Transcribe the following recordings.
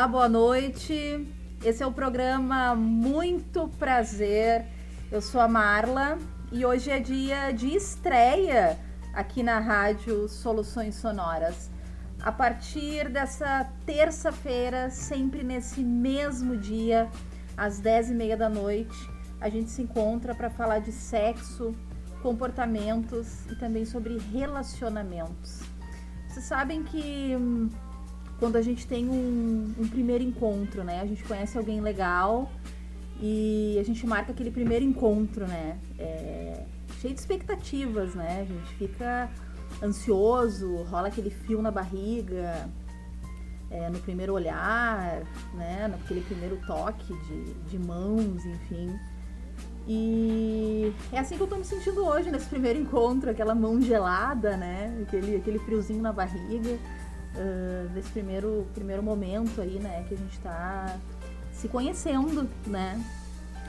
Olá, boa noite. Esse é o programa Muito Prazer. Eu sou a Marla e hoje é dia de estreia aqui na rádio Soluções Sonoras. A partir dessa terça-feira, sempre nesse mesmo dia, às 10h30 da noite, a gente se encontra para falar de sexo, comportamentos e também sobre relacionamentos. Vocês sabem que hum, quando a gente tem um, um, primeiro encontro, né? A gente conhece alguém legal e a gente marca aquele primeiro encontro, né? É, cheio de expectativas, né? A gente fica ansioso, rola aquele fio na barriga, é, no primeiro olhar, né? Naquele primeiro toque de, de mãos, enfim. E é assim que eu tô me sentindo hoje, nesse primeiro encontro, aquela mão gelada, né? Aquele, aquele friozinho na barriga desse primeiro, primeiro momento aí, né, que a gente está se conhecendo, né?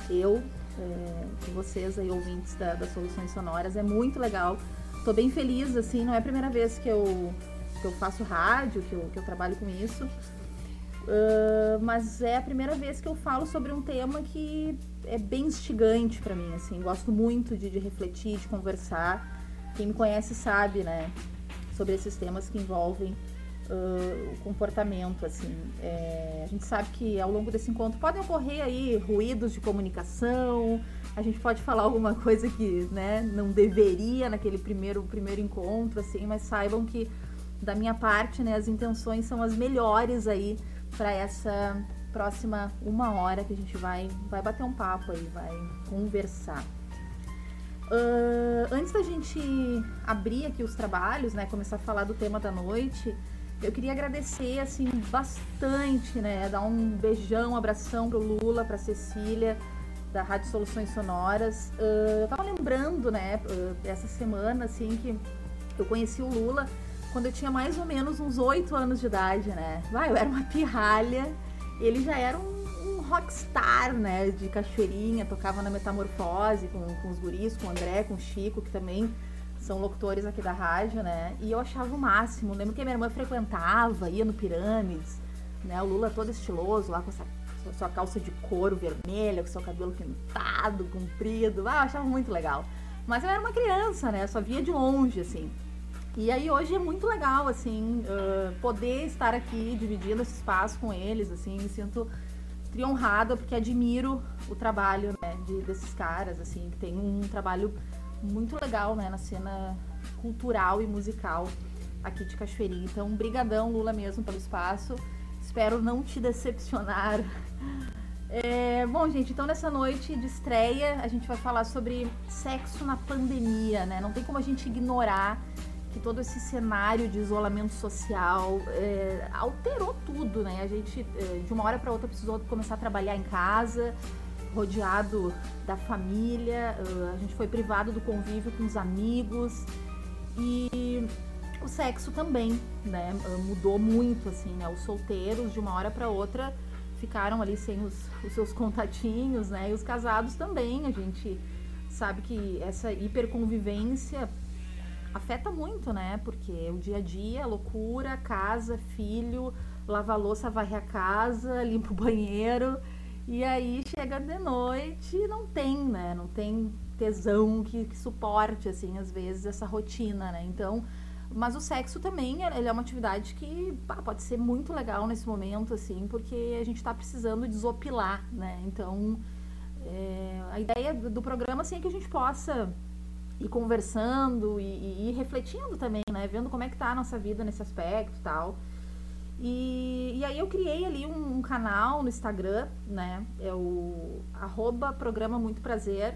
Eu é, vocês aí, ouvintes da, das Soluções Sonoras, é muito legal. Tô bem feliz, assim, não é a primeira vez que eu, que eu faço rádio, que eu, que eu trabalho com isso. Uh, mas é a primeira vez que eu falo sobre um tema que é bem instigante para mim, assim, gosto muito de, de, refletir, de conversar. Quem me conhece sabe, né, sobre esses temas que envolvem uh, o comportamento, assim. É, a gente sabe que ao longo desse encontro podem ocorrer aí ruídos de comunicação, a gente pode falar alguma coisa que, né, não deveria naquele primeiro, primeiro encontro, assim, mas saibam que da minha parte, né, as intenções são as melhores aí para essa próxima uma hora que a gente vai, vai bater um papo aí, vai conversar. Uh, antes da gente abrir aqui os trabalhos, né, começar a falar do tema da noite, eu queria agradecer, assim, bastante, né? Dar um beijão, um abração pro Lula, pra Cecília, da Rádio Soluções Sonoras. Uh, eu tava lembrando, né, uh, essa semana, assim, que eu conheci o Lula quando eu tinha mais ou menos uns oito anos de idade, né? Vai, eu era uma pirralha, ele já era um, rockstar, né, de cachoeirinha, tocava na Metamorfose com, com os guris, com o André, com o Chico, que também são locutores aqui da rádio, né? E eu achava o máximo. Lembro que minha irmã frequentava, ia no Pirâmides, né? O Lula todo estiloso, lá com essa sua calça de couro vermelha, com seu cabelo pintado, comprido. Ah, eu achava muito legal. Mas eu era uma criança, né? Só via de longe, assim. E aí hoje é muito legal, assim, uh, poder estar aqui dividindo esse espaço com eles, assim, me sinto honrada porque admiro o trabalho né, de, desses caras, assim, que tem um trabalho muito legal, né, na cena cultural e musical aqui de Cachoeirinha. Então, brigadão, Lula, mesmo, pelo espaço. Espero não te decepcionar. É, bom, gente, então nessa noite de estreia a gente vai falar sobre sexo na pandemia, né? Não tem como a gente ignorar que todo esse cenário de isolamento social é, alterou tudo, né? A gente, é, de uma hora para outra, precisou começar a trabalhar em casa, rodeado da família, a gente foi privado do convívio com os amigos e o sexo também, né? Mudou muito, assim, né? Os solteiros, de uma hora para outra, ficaram ali sem os, os seus contatinhos, né? E os casados também, a gente sabe que essa hiperconvivência afeta muito, né? Porque o dia a dia, loucura, casa, filho, lava a louça, varre a casa, limpa o banheiro. E aí chega de noite e não tem, né? Não tem tesão que, que, suporte, assim, às vezes, essa rotina, né? Então, mas o sexo também, ele é uma atividade que pá, pode ser muito legal nesse momento, assim, porque a gente está precisando desopilar, né? Então, é, a ideia do, programa, assim, é que a gente possa ir conversando e, e, ir refletindo também, né? Vendo como é que tá a nossa vida nesse aspecto e tal. E, e aí eu criei ali um, um, canal no Instagram, né? É o arroba programa Muito Prazer.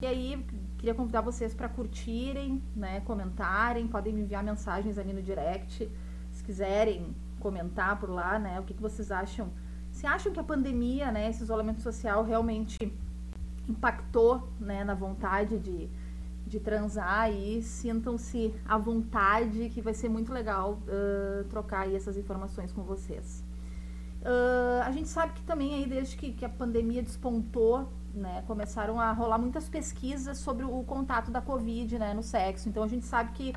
E aí queria convidar vocês para curtirem, né? Comentarem, podem me enviar mensagens ali no direct. Se quiserem comentar por lá, né? O que, que vocês acham? Se acham que a pandemia, né? Esse isolamento social realmente impactou, né? Na vontade de de transar e sintam-se à vontade, que vai ser muito legal uh, trocar essas informações com vocês. Uh, a gente sabe que também aí desde que, que, a pandemia despontou, né, começaram a rolar muitas pesquisas sobre o contato da Covid, né, no sexo. Então a gente sabe que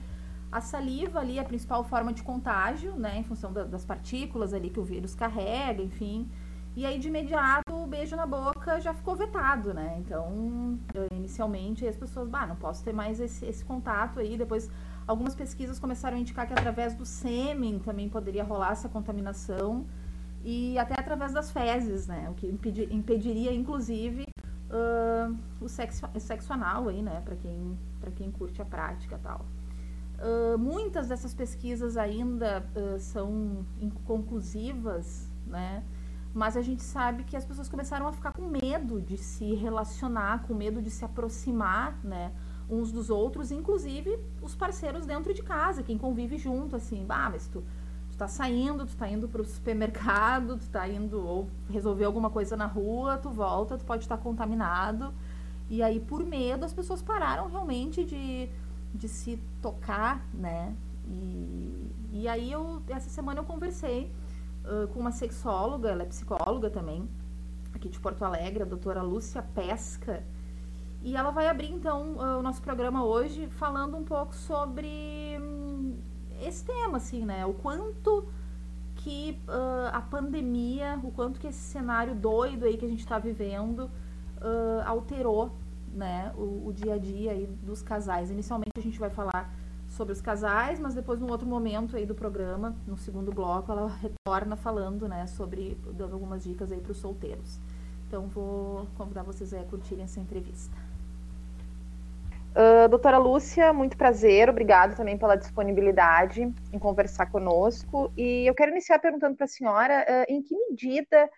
A saliva ali é a principal forma de contágio, né, em função da, das partículas ali que o vírus carrega, enfim. E aí, de imediato, o beijo na boca já ficou vetado, né? Então, inicialmente, as pessoas, bah, não posso ter mais esse, esse contato aí. Depois, algumas pesquisas começaram a indicar que através do sêmen também poderia rolar essa contaminação. E até através das fezes, né? O que impedir, impediria, inclusive, uh, o sexo, sexo anal aí, né? Para quem, quem curte a prática e tal. Uh, muitas dessas pesquisas ainda uh, são inconclusivas, né? Mas a gente sabe que as pessoas começaram a ficar com medo de se relacionar, com medo de se aproximar, né, uns dos outros, inclusive os parceiros dentro de casa, quem convive junto, assim, bah, mas tu, tu tá saindo, tu tá indo pro supermercado, tu tá indo ou resolver alguma coisa na rua, tu volta, tu pode estar contaminado. E aí, por medo, as pessoas pararam realmente de, de se tocar, né? E, e aí, eu, essa semana eu conversei com uma sexóloga, ela é psicóloga também, aqui de Porto Alegre, a doutora Lúcia Pesca. E ela vai abrir então o nosso programa hoje falando um pouco sobre hum, esse tema, assim, né? O quanto que uh, a pandemia, o quanto que esse cenário doido aí que a gente está vivendo alterou, né, o, o, dia a dia aí dos casais. Inicialmente a gente vai falar sobre os casais, mas depois, num outro momento aí do programa, no segundo bloco, ela retorna falando, né, sobre, dando algumas dicas aí para os solteiros. Então, vou convidar vocês a curtirem essa entrevista. Uh, doutora Lúcia, muito prazer, obrigado também pela disponibilidade em conversar conosco. E eu quero iniciar perguntando para a senhora uh, em que medida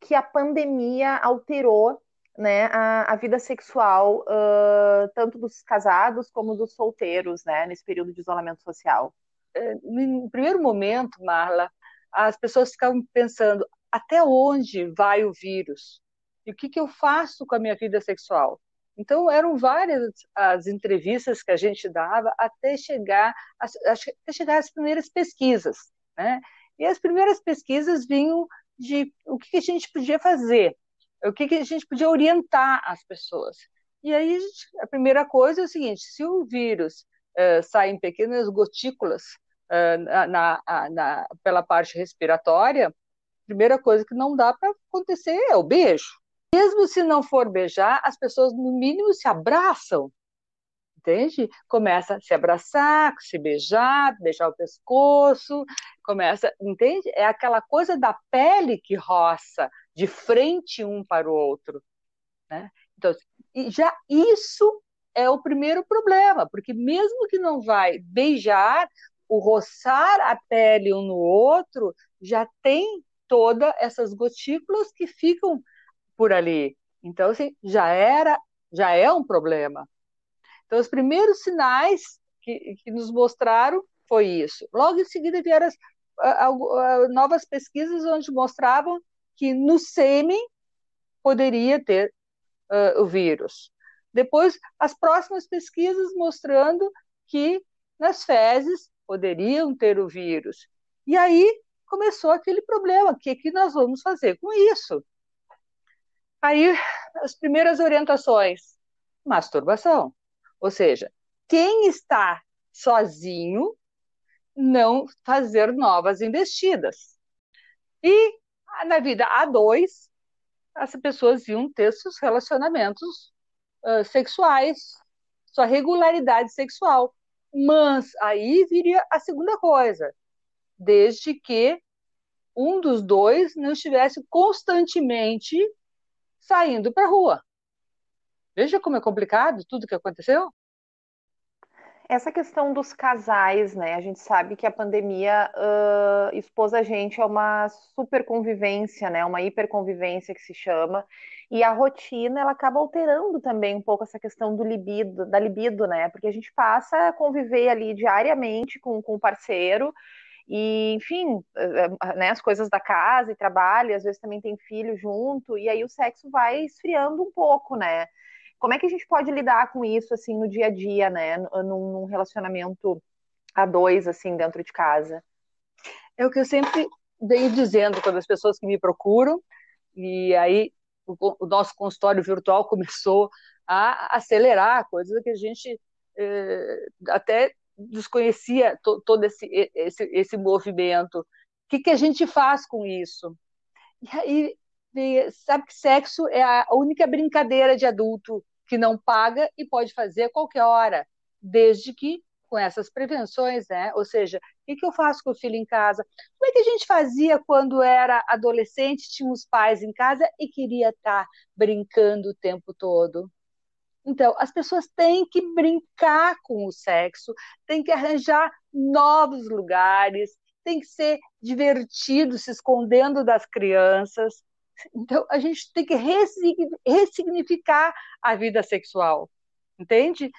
que a pandemia alterou né, a, a vida sexual, uh, tanto dos casados como dos solteiros, né, nesse período de isolamento social? É, no primeiro momento, Marla, as pessoas ficavam pensando até onde vai o vírus e o que, que eu faço com a minha vida sexual. Então eram várias as entrevistas que a gente dava até chegar até chegar às primeiras pesquisas, né? E as primeiras pesquisas vinham de o que a gente podia fazer o que, que a gente podia orientar as pessoas. E aí a, gente, a primeira coisa é o seguinte: se o vírus uh, sai em pequenas gotículas uh, na, na, na, pela parte respiratória, a primeira coisa que não dá para acontecer é o beijo. Mesmo se não for beijar, as pessoas no mínimo se abraçam, entende? Começa a se abraçar, se beijar, beijar o pescoço, começa, entende? É aquela coisa da pele que roça, de frente um para o outro. Né? Então, já isso é o primeiro problema, porque mesmo que não vai beijar, o roçar a pele um no outro já tem todas essas gotículas que ficam por ali. Então, assim, já era, já é um problema. Então, os primeiros sinais que, que nos mostraram foi isso. Logo em seguida vieram as, a, a, novas pesquisas onde mostravam que no sêmen poderia ter uh, o vírus. Depois, as próximas pesquisas mostrando que nas fezes poderiam ter o vírus. E aí começou aquele problema: o que, que nós vamos fazer com isso? Aí, as primeiras orientações: masturbação. Ou seja, quem está sozinho, não fazer novas investidas. E na vida A2, as pessoas iam ter seus relacionamentos uh, sexuais, sua regularidade sexual. Mas aí viria a segunda coisa, desde que um dos dois não estivesse constantemente saindo para a rua. Veja como é complicado tudo que aconteceu. Essa questão dos casais, né? A gente sabe que a pandemia uh, expôs a gente a uma super convivência, né? Uma hiperconvivência que se chama. E a rotina, ela acaba alterando também um pouco essa questão do libido, da libido, né? Porque a gente passa a conviver ali diariamente com, com o parceiro e, enfim, né, as coisas da casa e trabalho, às vezes também tem filho junto, e aí o sexo vai esfriando um pouco, né? Como é que a gente pode lidar com isso, assim, no dia a dia, né? Num, num relacionamento a dois, assim, dentro de casa? É o que eu sempre venho dizendo quando as pessoas que me procuram, e aí o, o nosso consultório virtual começou a acelerar coisas que a gente eh, até desconhecia to, todo esse, esse, esse movimento. O que, que a gente faz com isso? E aí, sabe que sexo é a única brincadeira de adulto que não paga e pode fazer a qualquer hora, desde que com essas prevenções, né? Ou seja, o que eu faço com o filho em casa? Como é que a gente fazia quando era adolescente, tinha os pais em casa e queria estar brincando o tempo todo? Então, as pessoas têm que brincar com o sexo, têm que arranjar novos lugares, tem que ser divertido, se escondendo das crianças. Então, a gente tem que ressignificar a vida sexual, entende?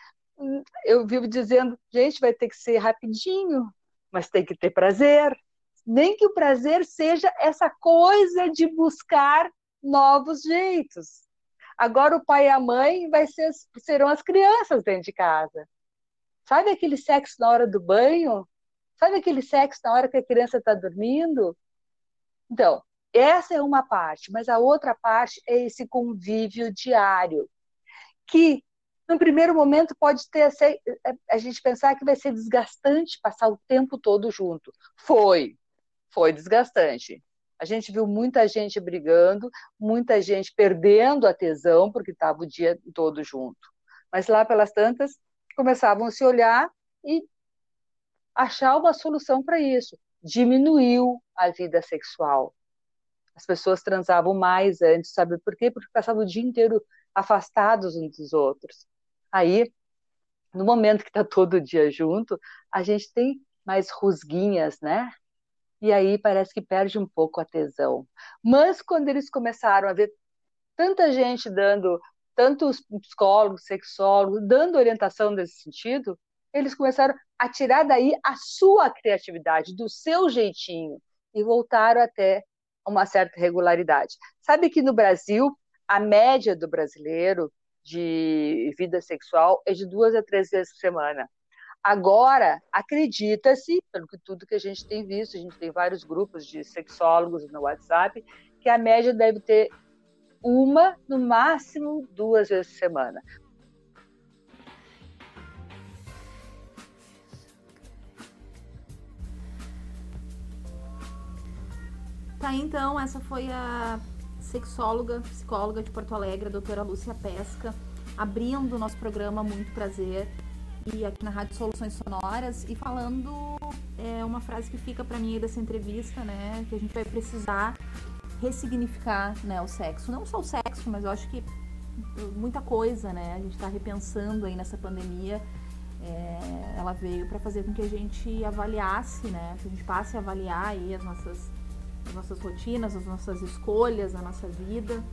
Eu vivo dizendo, gente, vai ter que ser rapidinho, mas tem que ter prazer. Nem que o prazer seja essa coisa de buscar novos jeitos. Agora o pai e a mãe vai ser, serão as crianças dentro de casa. Sabe aquele sexo na hora do banho? Sabe aquele sexo na hora que a criança está dormindo? Então, essa é uma parte, mas a outra parte é esse convívio diário, que no primeiro momento pode ter a gente pensar que vai ser desgastante passar o tempo todo junto. Foi, foi desgastante. A gente viu muita gente brigando, muita gente perdendo a tesão porque estava o dia todo junto. Mas lá pelas tantas começavam a se olhar e achar uma solução para isso. Diminuiu a vida sexual. As pessoas transavam mais antes, sabe por quê? Porque passavam o dia inteiro afastados uns dos outros. Aí, no momento que está todo dia junto, a gente tem mais rusguinhas, né? e aí parece que perde um pouco a tesão. Mas quando eles começaram a ver tanta gente dando, tantos psicólogos, sexólogos, dando orientação nesse sentido, eles começaram a tirar daí a sua criatividade, do seu jeitinho, e voltaram até uma certa regularidade. Sabe que no Brasil, a média do brasileiro de vida sexual é de duas a três vezes por semana. Agora, acredita-se, pelo que tudo que a gente tem visto, a gente tem vários grupos de sexólogos no WhatsApp, que a média deve ter uma, no máximo duas vezes por semana. Tá, então, essa foi a sexóloga, psicóloga de Porto Alegre, a doutora Lúcia Pesca, abrindo o nosso programa Muito Prazer aqui, aqui na Rádio Soluções Sonoras e falando é, uma frase que fica para mim dessa entrevista, né? Que a gente vai precisar ressignificar né, o sexo. Não só o sexo, mas eu acho que muita coisa, né? A gente está repensando aí nessa pandemia. É, ela veio para fazer com que a gente avaliasse, né? Que a gente passe a avaliar aí as nossas, as nossas rotinas, as nossas escolhas, a nossa vida.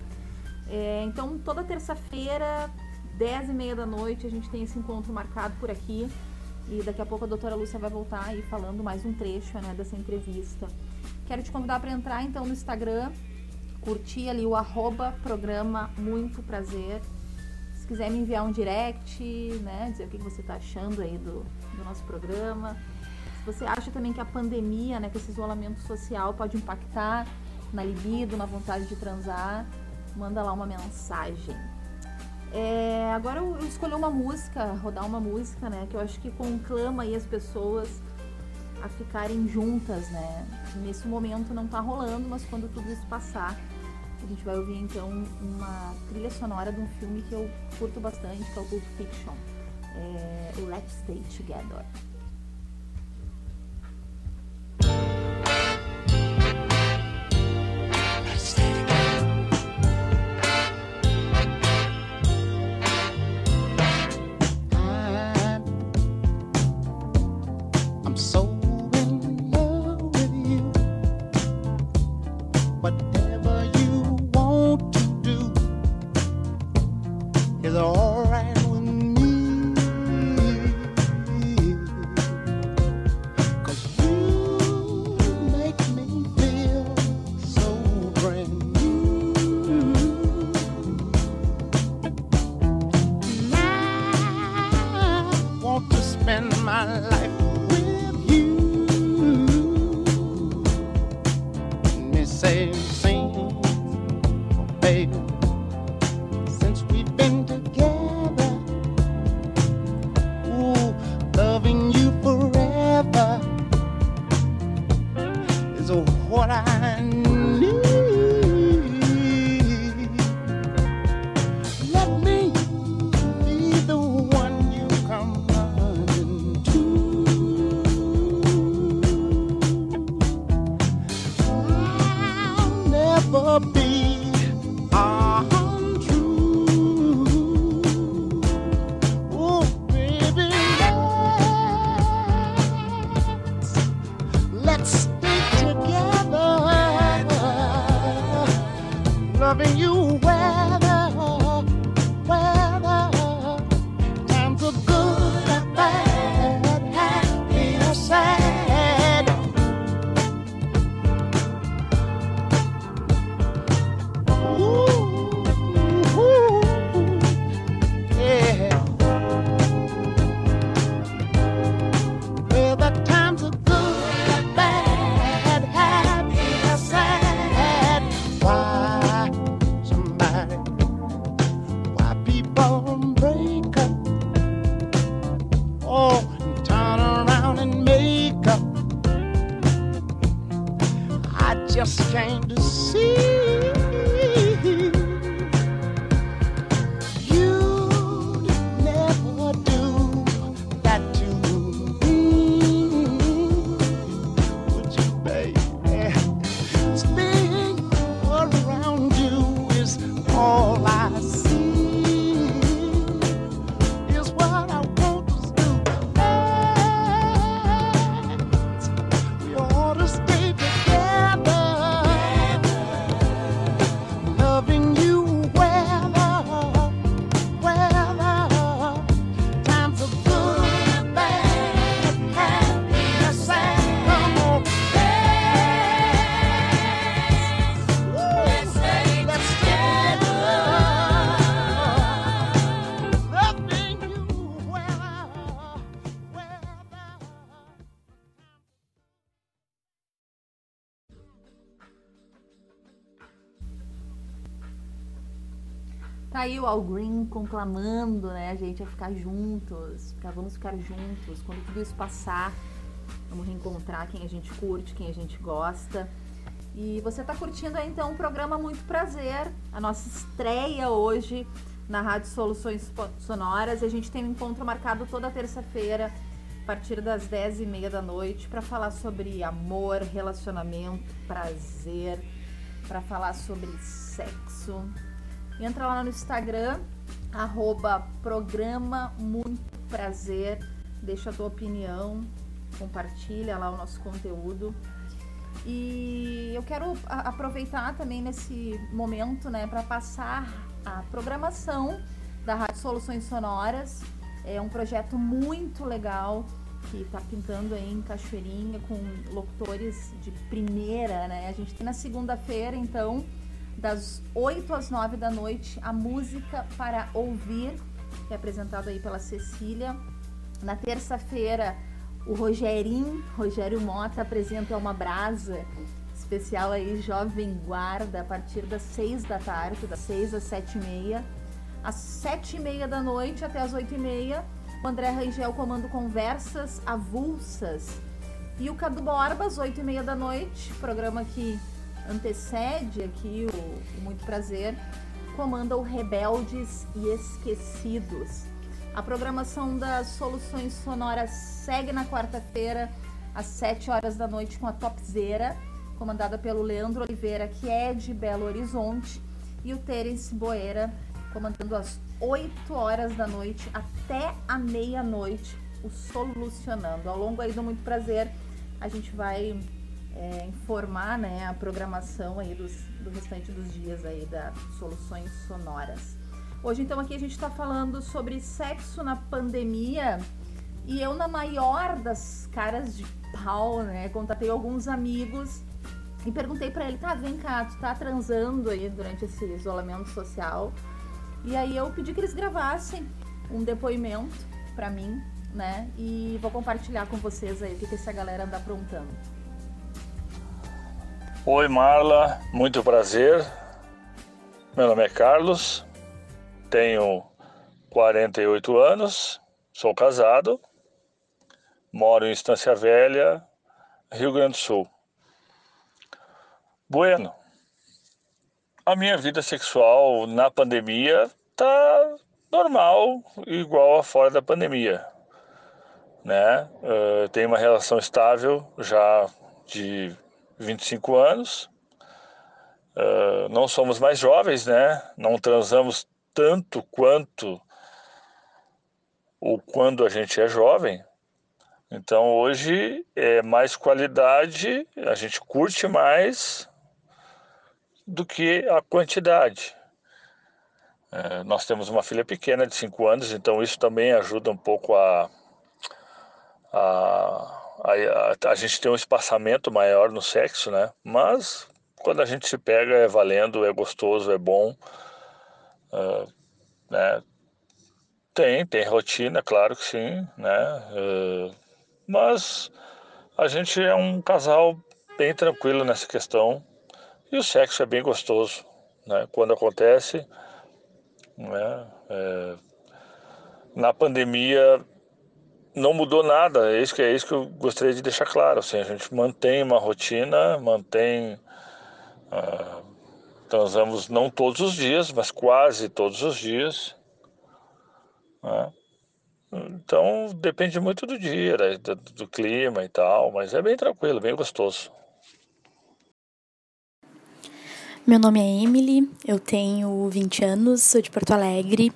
É, então, toda terça-feira 10 e meia da noite a gente tem esse encontro marcado por aqui. E daqui a pouco a doutora Lúcia vai voltar aí falando mais um trecho né, dessa entrevista. Quero te convidar para entrar então no Instagram, curtir ali o arroba programa Muito Prazer. Se quiser me enviar um direct, né, dizer o que você está achando aí do, do nosso programa. Você acha também que a pandemia, né, que esse isolamento social pode impactar na libido, na vontade de transar, manda lá uma mensagem. É, agora eu, eu escolhi uma música, rodar uma música, né? Que eu acho que conclama aí as pessoas a ficarem juntas, né? Nesse momento não tá rolando, mas quando tudo isso passar, a gente vai ouvir então uma trilha sonora de um filme que eu curto bastante, que é o Pulp Fiction, é, o Let's Stay Together. Al Green conclamando, né, a gente a ficar juntos, pra vamos ficar juntos. Quando tudo isso passar, vamos reencontrar quem a gente curte, quem a gente gosta. E você tá curtindo aí então o programa Muito Prazer, a nossa estreia hoje na Rádio Soluções Sonoras. A gente tem um encontro marcado toda terça-feira, a partir das 10h30 da noite, para falar sobre amor, relacionamento, prazer, para falar sobre sexo. Entra lá no Instagram, arroba programa Muito Prazer, deixa a tua opinião, compartilha lá o nosso conteúdo. E eu quero aproveitar também nesse momento, né, para passar a programação da Rádio Soluções Sonoras. É um projeto muito legal que está pintando aí em Cachoeirinha com locutores de primeira, né? A gente tem na segunda-feira, então, das 8 às 9 da noite, a música para ouvir, que é apresentado aí pela Cecília. Na terça-feira, o Rogerinho, Rogério Mota, apresenta uma brasa especial aí, Jovem Guarda, a partir das 6 da tarde, das 6 às 7 e meia. Às 7 e meia da noite até às 8 e meia, o André Rangel comando Conversas Avulsas. E o Cadu Borba, às 8 e meia da noite, programa que antecede aqui o, o Muito Prazer, comanda o Rebeldes e Esquecidos. A programação das Soluções Sonoras segue na quarta-feira, às 7 horas da noite, com a Topzera, comandada pelo Leandro Oliveira, que é de Belo Horizonte, e o Terence Boeira, comandando às 8 horas da noite até a meia-noite, o Solucionando. Ao longo aí do Muito Prazer, a gente vai é, informar né, a programação aí dos, do restante dos dias aí da Soluções Sonoras. Hoje, então, aqui a gente está falando sobre sexo na pandemia e eu, na maior das caras de pau, né, contatei alguns amigos e perguntei para ele, tá, vem cá, tu tá transando aí durante esse isolamento social? E aí eu pedi que eles gravassem um depoimento para mim, né, e vou compartilhar com vocês aí o que, que essa galera anda aprontando. Oi, Marla, muito prazer. Meu nome é Carlos, tenho 48 anos, sou casado, moro em Estância Velha, Rio Grande do Sul. Bueno, a minha vida sexual na pandemia tá normal, igual a fora da pandemia, né? Uh, tenho uma relação estável já de 25 anos. Uh, não somos mais jovens, né? Não transamos tanto quanto ou quando a gente é jovem. Então hoje é mais qualidade, a gente curte mais do que a quantidade. É, nós temos uma filha pequena de 5 anos, então isso também ajuda um pouco a, a, a, a, gente ter um espaçamento maior no sexo, né? Mas quando a gente se pega é valendo, é gostoso, é bom. Uh, né? Tem, tem rotina, claro que sim, né? Uh, mas a gente é um casal bem tranquilo nessa questão e o sexo é bem gostoso, né? Quando acontece, né? É, na pandemia não mudou nada, é isso que é isso que eu gostaria de deixar claro. Assim, a gente mantém uma rotina, mantém uh, transamos não todos os dias, mas quase todos os dias. Né? Então depende muito do dia, né? do, do clima e tal, mas é bem tranquilo, bem gostoso. Meu nome é Emily, eu tenho 20 anos, sou de Porto Alegre.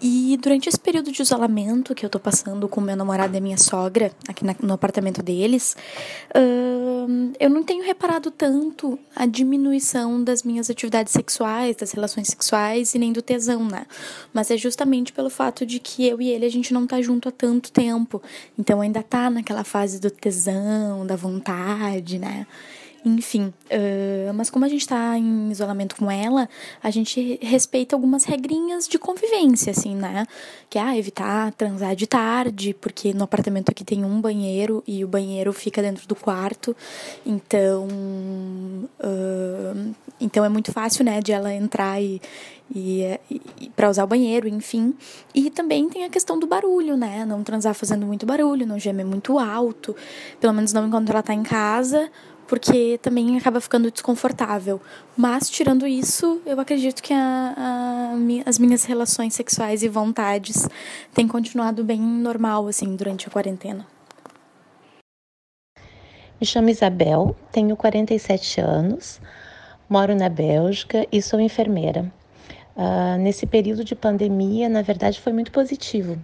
E durante esse período de isolamento que eu tô passando com meu namorado e minha sogra, aqui no apartamento deles, eu não tenho reparado tanto a diminuição das minhas atividades sexuais, das relações sexuais e nem do tesão, né? Mas é justamente pelo fato de que eu e ele a gente não tá junto há tanto tempo. Então ainda tá naquela fase do tesão, da vontade, né? Enfim, uh, mas como a gente tá em isolamento com ela, a gente respeita algumas regrinhas de convivência, assim, né? Que é ah, evitar transar de tarde, porque no apartamento aqui tem um banheiro e o banheiro fica dentro do quarto. Então, uh, então é muito fácil, né, de ela entrar e, e, e para usar o banheiro, enfim. E também tem a questão do barulho, né? Não transar fazendo muito barulho, não gemer muito alto, pelo menos não enquanto ela tá em casa porque também acaba ficando desconfortável. Mas, tirando isso, eu acredito que a, a, as minhas relações sexuais e vontades têm continuado bem normal, assim, durante a quarentena. Me chamo Isabel, tenho 47 anos, moro na Bélgica e sou enfermeira. Uh, nesse período de pandemia, na verdade, foi muito positivo.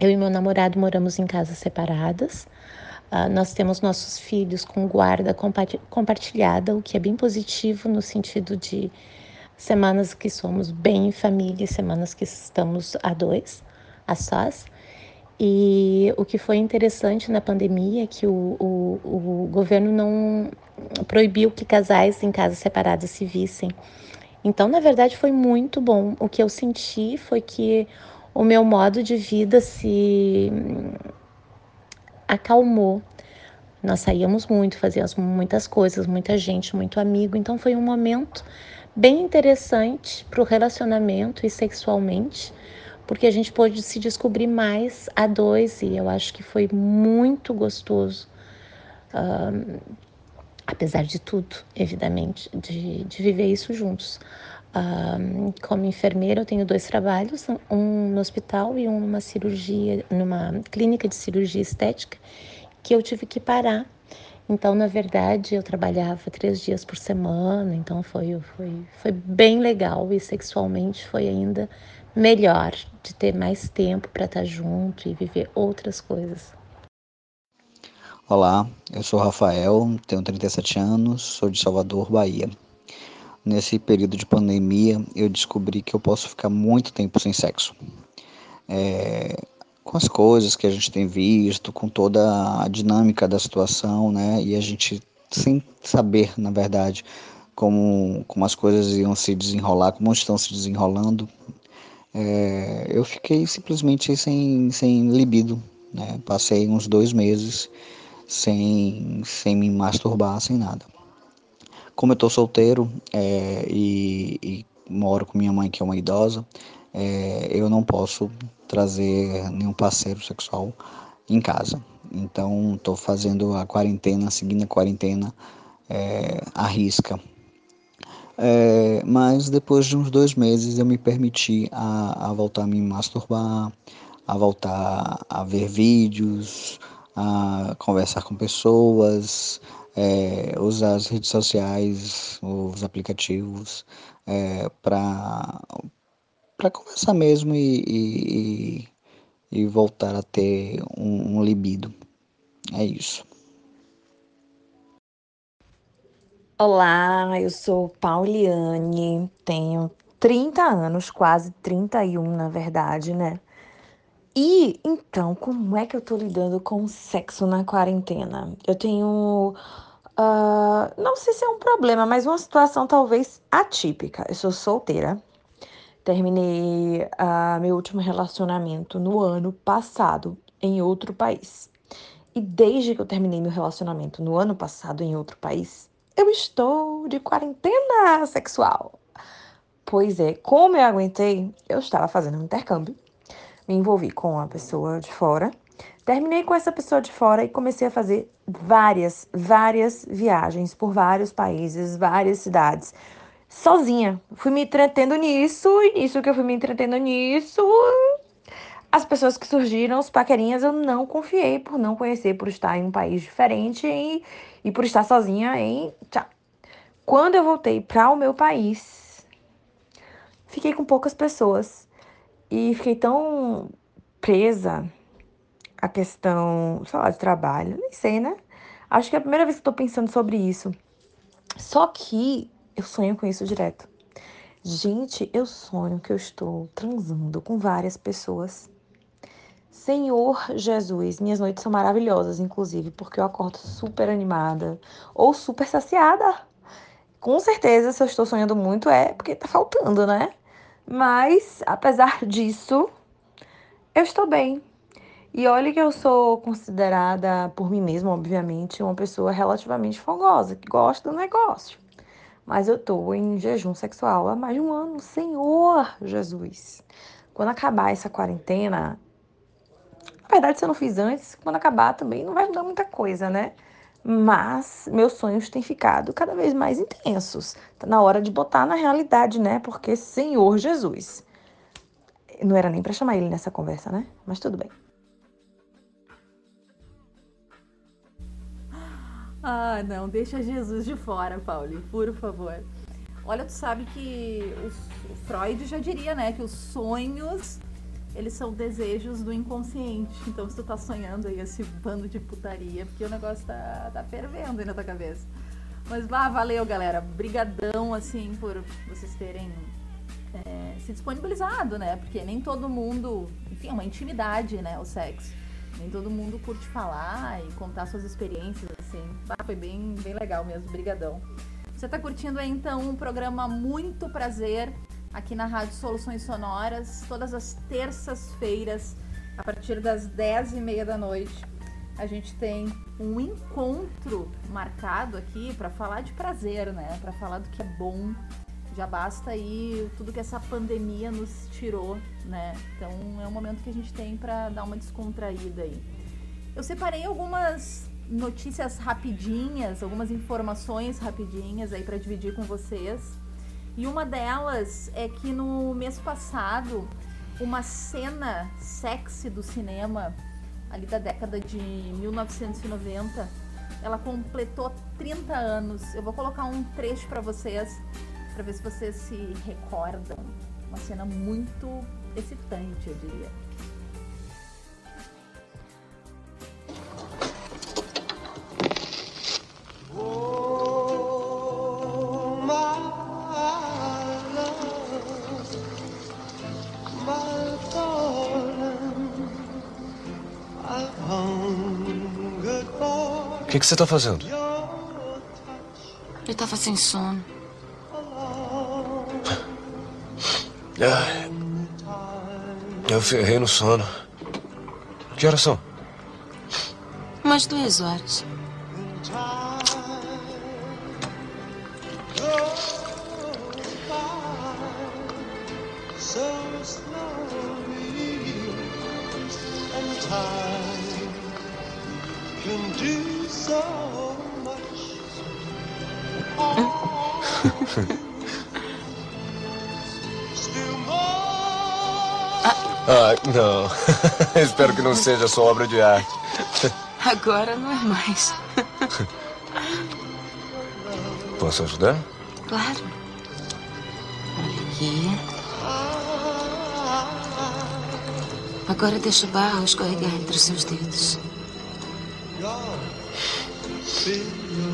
Eu e meu namorado moramos em casas separadas. Uh, nós temos nossos filhos com guarda compartilhada, o que é bem positivo no sentido de semanas que somos bem em família, semanas que estamos a dois, a sós. E o que foi interessante na pandemia é que o, o, o governo não proibiu que casais em casas separadas se vissem. Então, na verdade, foi muito bom. O que eu senti foi que o meu modo de vida se acalmou. Nós saíamos muito, fazíamos muitas coisas, muita gente, muito amigo. Então foi um momento bem interessante para o relacionamento e sexualmente, porque a gente pôde se descobrir mais a dois e eu acho que foi muito gostoso. Um, apesar de tudo, evidente, de, de viver isso juntos. Como enfermeira, eu tenho dois trabalhos, um no hospital e um numa cirurgia, numa clínica de cirurgia estética, que eu tive que parar. Então, na verdade, eu trabalhava três dias por semana, então foi, foi, foi bem legal e sexualmente foi ainda melhor de ter mais tempo para estar junto e viver outras coisas. Olá, eu sou Rafael, tenho 37 anos, sou de Salvador, Bahia. Nesse período de pandemia, eu descobri que eu posso ficar muito tempo sem sexo. É, com as coisas que a gente tem visto, com toda a dinâmica da situação, né? E a gente sem saber, na verdade, como, como as coisas iam se desenrolar, como estão se desenrolando, é, eu fiquei simplesmente sem, sem libido, né? Passei uns dois meses sem, sem me masturbar, sem nada. Como eu estou solteiro é, e, e, moro com minha mãe, que é uma idosa, é, eu não posso trazer nenhum parceiro sexual em casa. Então, estou fazendo a quarentena, seguindo a quarentena é, arrisca. É, mas depois de uns dois meses eu me permiti a, a voltar a me masturbar, a voltar a ver vídeos, a conversar com pessoas, é, usar as redes sociais, os aplicativos é, para conversar mesmo e, e, e, voltar a ter um, um libido. É isso. Olá, eu sou Pauliane, tenho 30 anos, quase 31 na verdade, né? E então, como é que eu tô lidando com o sexo na quarentena? Eu tenho. Uh, não sei se é um problema, mas uma situação talvez atípica. Eu sou solteira. Terminei uh, meu último relacionamento no ano passado em outro país. E desde que eu terminei meu relacionamento no ano passado em outro país, eu estou de quarentena sexual. Pois é, como eu aguentei, eu estava fazendo um intercâmbio, me envolvi com uma pessoa de fora, terminei com essa pessoa de fora e comecei a fazer várias, várias viagens por vários países, várias cidades, sozinha. Fui me entretendo nisso, e nisso que eu fui me entretendo nisso, as pessoas que surgiram, os paquerinhas, eu não confiei por não conhecer, por estar em um país diferente e, e por estar sozinha em. Tchau. Quando eu voltei para o meu país, fiquei com poucas pessoas e fiquei tão presa à questão, sei lá, de trabalho, nem sei, né? Acho que é a primeira vez que eu tô pensando sobre isso. Só que eu sonho com isso direto. Gente, eu sonho que eu estou transando com várias pessoas Senhor Jesus, minhas noites são maravilhosas, inclusive, porque eu acordo super animada ou super saciada. Com certeza, se eu estou sonhando muito, é porque tá faltando, né? Mas, apesar disso, eu estou bem. E olha que eu sou considerada, por mim mesma, obviamente, uma pessoa relativamente fogosa, que gosta do negócio. Mas eu tô em jejum sexual há mais de um ano, Senhor Jesus. Quando acabar essa quarentena, na verdade, se eu não fiz antes, quando acabar também não vai mudar muita coisa, né? Mas meus sonhos têm ficado cada vez mais intensos. Tá na hora de botar na realidade, né? Porque Senhor Jesus. Não era nem para chamar ele nessa conversa, né? Mas tudo bem. Ah, não, deixa Jesus de fora, Pauli, por favor. Olha, tu sabe que o Freud já diria, né, que os sonhos eles são desejos do inconsciente. Então, se tu tá sonhando aí esse bando de putaria, porque o negócio tá, tá fervendo aí na tua cabeça. Mas vá, valeu, galera. Brigadão, assim, por vocês terem é, se disponibilizado, né? Porque nem todo mundo... Enfim, é uma intimidade, né? O sexo. Nem todo mundo curte falar e contar suas experiências, assim. Ah, foi bem, bem legal mesmo. Brigadão. Você tá curtindo aí, então, um programa Muito Prazer aqui na Rádio Soluções Sonoras, todas as terças-feiras, a partir das 10 e meia da noite. A gente tem um encontro marcado aqui para falar de prazer, né? Para falar do que é bom. Já basta aí tudo que essa pandemia nos tirou, né? Então é um momento que a gente tem para dar uma descontraída aí. Eu separei algumas notícias rapidinhas, algumas informações rapidinhas aí para dividir com vocês. E uma delas é que no mês passado, uma cena sexy do cinema, ali da década de 1990, ela completou 30 anos. Eu vou colocar um trecho para vocês, para ver se vocês se recordam. Uma cena muito excitante, eu diria. O que, que você está fazendo? Eu estava sem sono. Ah, eu ferrei no sono. Que horas são? Umas duas horas. Ah, não. Espero que não seja só obra de arte. Agora não é mais. Posso ajudar? Claro. Olha aqui. Agora deixa o barro escorregar entre os seus dedos. see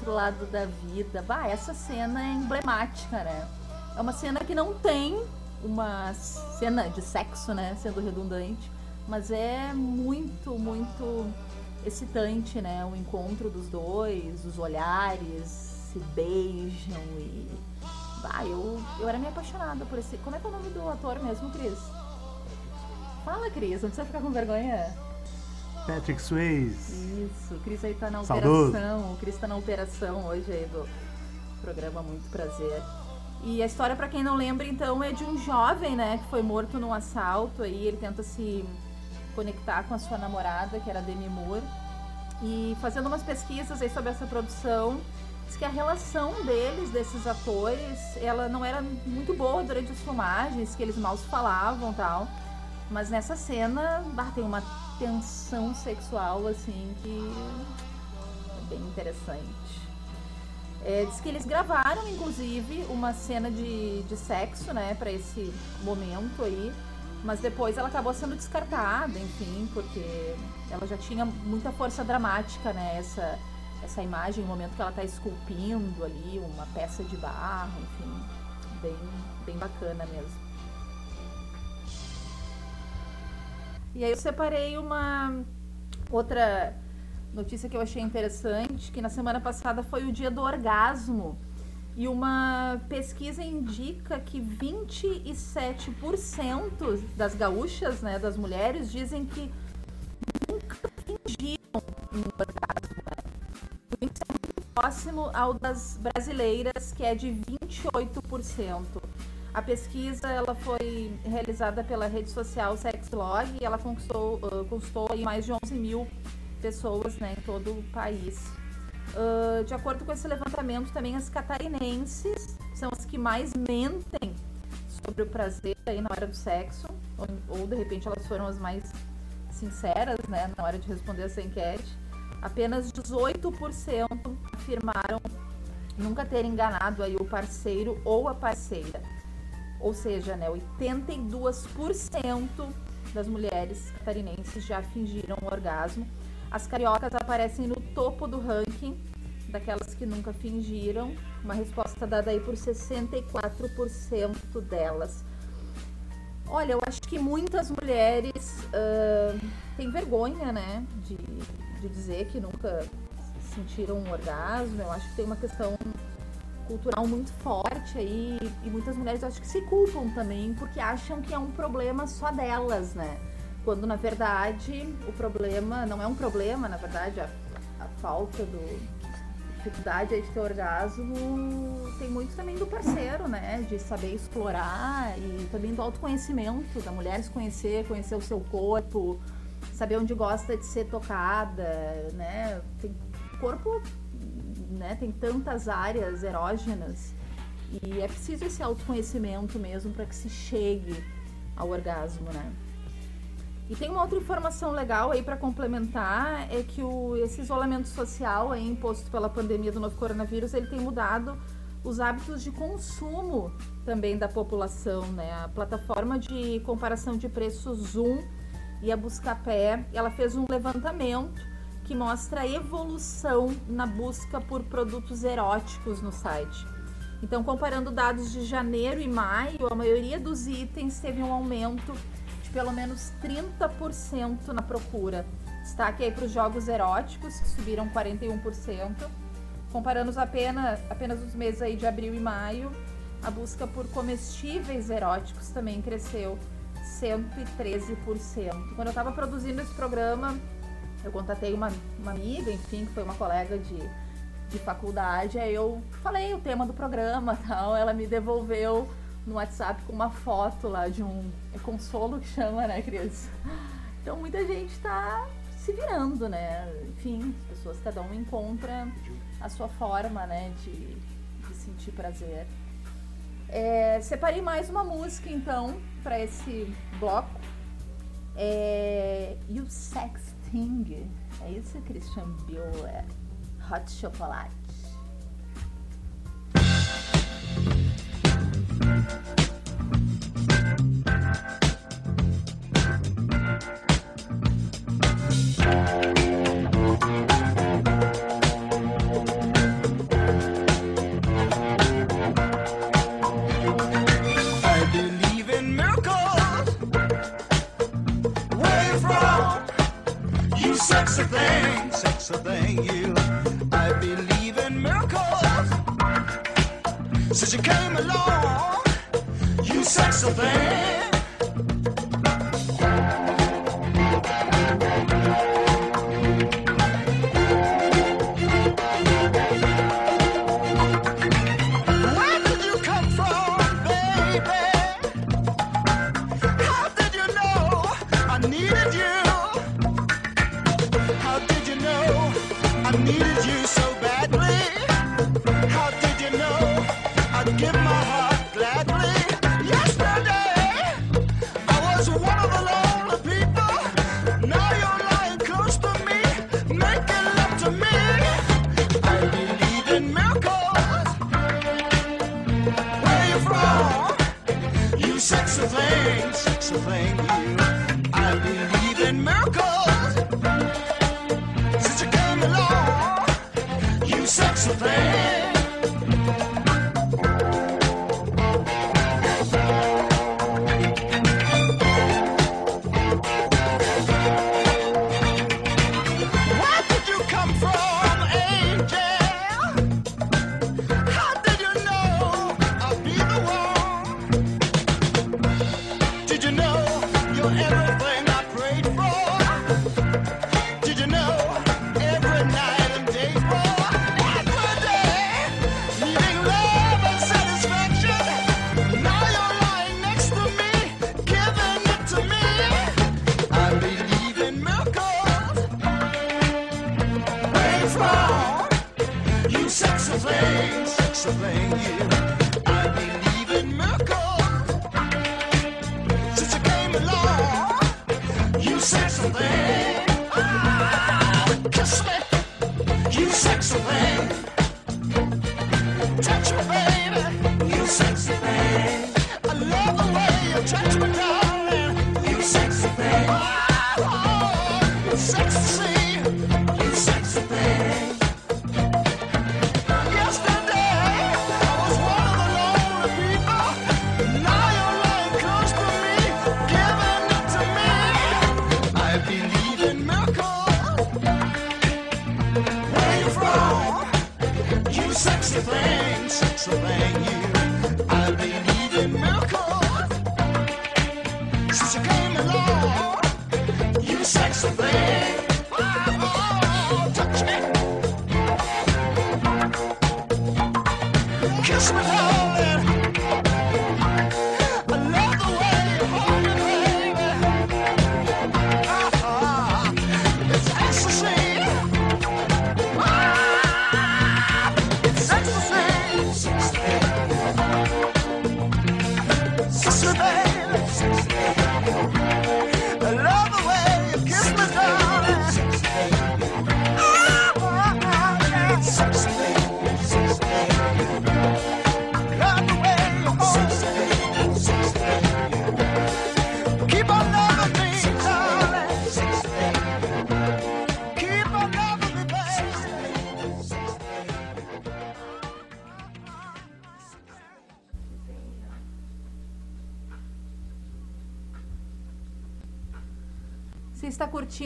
outro lado da vida. Bah, essa cena é emblemática, né? É uma cena que não tem uma cena de sexo, né? Sendo redundante. Mas é muito, muito excitante, né? O encontro dos dois, os olhares se beijam e. Bah, eu, eu era meio apaixonada por esse. Como é que é o nome do ator mesmo, Cris? Fala, Cris, não precisa ficar com vergonha. Patrick Swayze. Isso, o Cris aí tá na Saudoso. operação. O Cris tá na operação hoje aí do programa Muito Prazer. E a história, pra quem não lembra, então, é de um jovem, né, que foi morto num assalto aí. Ele tenta se conectar com a sua namorada, que era Demi Moore. E fazendo umas pesquisas aí sobre essa produção, diz que a relação deles, desses atores, ela não era muito boa durante as filmagens, que eles mal se falavam e tal. Mas nessa cena, bah, tem uma tensão sexual, assim, que é bem interessante. É, diz que eles gravaram, inclusive, uma cena de, de sexo, né, pra esse momento aí. Mas depois ela acabou sendo descartada, enfim, porque ela já tinha muita força dramática, né, essa, essa imagem, o momento que ela tá esculpindo ali uma peça de barro, enfim, bem, bem bacana mesmo. E aí eu separei uma outra notícia que eu achei interessante, que na semana passada foi o dia do orgasmo. E uma pesquisa indica que 27% das gaúchas, né, das mulheres, dizem que nunca fingiram um orgasmo. Né? É muito próximo ao das brasileiras, que é de 28%. A pesquisa ela foi realizada pela rede social Sexlog e ela conquistou, uh, conquistou aí mais de 11 mil pessoas né, em todo o país. Uh, de acordo com esse levantamento, também as catarinenses são as que mais mentem sobre o prazer aí na hora do sexo, ou, ou de repente elas foram as mais sinceras né, na hora de responder essa enquete. Apenas 18% afirmaram nunca ter enganado aí o parceiro ou a parceira. Ou seja, né, 82% das mulheres catarinenses já fingiram o orgasmo. As cariocas aparecem no topo do ranking daquelas que nunca fingiram. Uma resposta dada aí por 64% delas. Olha, eu acho que muitas mulheres ah, têm vergonha, né, de, de dizer que nunca sentiram um orgasmo. Eu acho que tem uma questão cultural muito forte aí e muitas mulheres acho que se culpam também porque acham que é um problema só delas, né? Quando na verdade o problema não é um problema, na verdade a, a falta do dificuldade de ter orgasmo tem muito também do parceiro, né? De saber explorar e também do autoconhecimento, da mulher se conhecer, conhecer o seu corpo, saber onde gosta de ser tocada, né? Tem corpo né, tem tantas áreas erógenas e é preciso esse autoconhecimento mesmo para que se chegue ao orgasmo, né? E tem uma outra informação legal aí para complementar é que o, esse isolamento social aí imposto pela pandemia do novo coronavírus ele tem mudado os hábitos de consumo também da população, né? A plataforma de comparação de preços Zoom e a Buscapé, ela fez um levantamento que mostra a evolução na busca por produtos eróticos no site. Então, comparando dados de janeiro e maio, a maioria dos itens teve um aumento de pelo menos 30% na procura. Destaque aí para os jogos eróticos, que subiram 41%. Comparando apenas, apenas os meses aí de abril e maio, a busca por comestíveis eróticos também cresceu 113%. Quando eu estava produzindo esse programa, eu contatei uma, uma amiga, enfim, que foi uma colega de, de faculdade, aí eu falei o tema do programa tal, ela me devolveu no WhatsApp com uma foto lá de um é consolo que chama, né, criança? Então muita gente está se virando, né? Enfim, as pessoas, cada um encontra a sua forma, né, de, de sentir prazer. É, separei mais uma música então para esse bloco. É, You Sex Thing. É isso, Christian Bieler. Hot Chocolate. something you